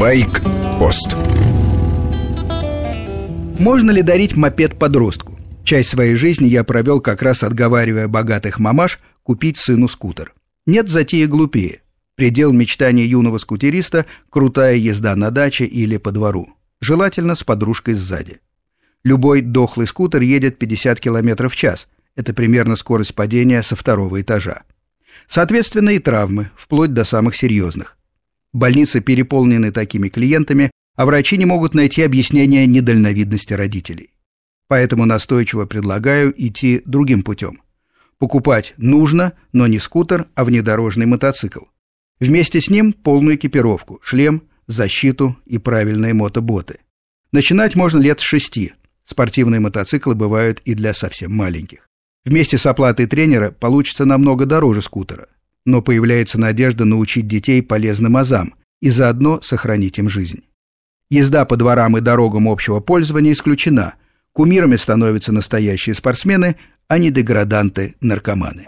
Байк-пост Можно ли дарить мопед подростку? Часть своей жизни я провел как раз отговаривая богатых мамаш купить сыну скутер. Нет затеи глупее. Предел мечтания юного скутериста – крутая езда на даче или по двору. Желательно с подружкой сзади. Любой дохлый скутер едет 50 км в час. Это примерно скорость падения со второго этажа. Соответственно, и травмы, вплоть до самых серьезных. Больницы переполнены такими клиентами, а врачи не могут найти объяснение недальновидности родителей. Поэтому настойчиво предлагаю идти другим путем. Покупать нужно, но не скутер, а внедорожный мотоцикл. Вместе с ним полную экипировку, шлем, защиту и правильные мотоботы. Начинать можно лет с шести. Спортивные мотоциклы бывают и для совсем маленьких. Вместе с оплатой тренера получится намного дороже скутера. Но появляется надежда научить детей полезным азам и заодно сохранить им жизнь. Езда по дворам и дорогам общего пользования исключена. Кумирами становятся настоящие спортсмены, а не деграданты-наркоманы.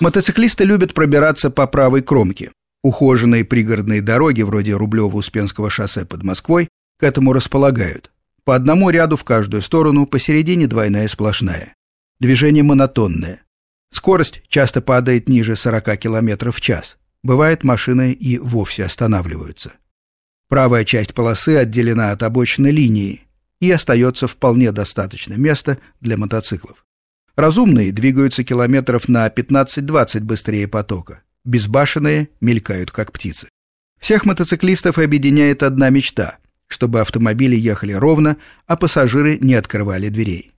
Мотоциклисты любят пробираться по правой кромке. Ухоженные пригородные дороги, вроде Рублево-Успенского шоссе под Москвой, к этому располагают. По одному ряду в каждую сторону, посередине двойная сплошная. Движение монотонное. Скорость часто падает ниже 40 км в час. Бывает, машины и вовсе останавливаются. Правая часть полосы отделена от обочины линии, и остается вполне достаточно места для мотоциклов. Разумные двигаются километров на 15-20 быстрее потока. Безбашенные мелькают, как птицы. Всех мотоциклистов объединяет одна мечта – чтобы автомобили ехали ровно, а пассажиры не открывали дверей.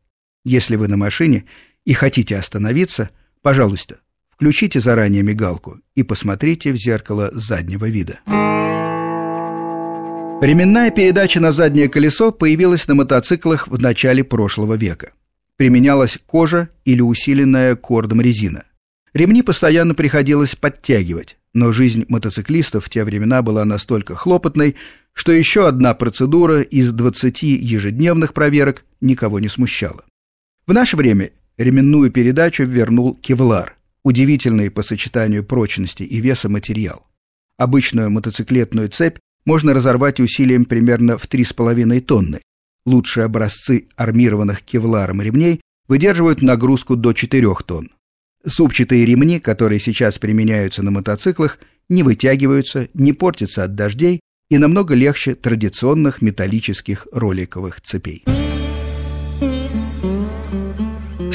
Если вы на машине и хотите остановиться, пожалуйста, включите заранее мигалку и посмотрите в зеркало заднего вида. Ременная передача на заднее колесо появилась на мотоциклах в начале прошлого века применялась кожа или усиленная кордом резина. Ремни постоянно приходилось подтягивать, но жизнь мотоциклистов в те времена была настолько хлопотной, что еще одна процедура из 20 ежедневных проверок никого не смущала. В наше время ременную передачу вернул кевлар, удивительный по сочетанию прочности и веса материал. Обычную мотоциклетную цепь можно разорвать усилием примерно в 3,5 тонны, Лучшие образцы армированных кевларом ремней выдерживают нагрузку до 4 тонн. Супчатые ремни, которые сейчас применяются на мотоциклах, не вытягиваются, не портятся от дождей и намного легче традиционных металлических роликовых цепей.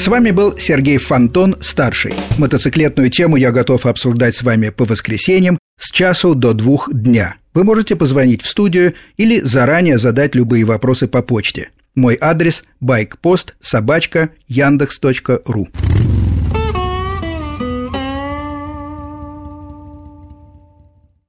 С вами был Сергей Фонтон, старший. Мотоциклетную тему я готов обсуждать с вами по воскресеньям с часу до двух дня. Вы можете позвонить в студию или заранее задать любые вопросы по почте. Мой адрес – байкпост собачка яндекс.ру.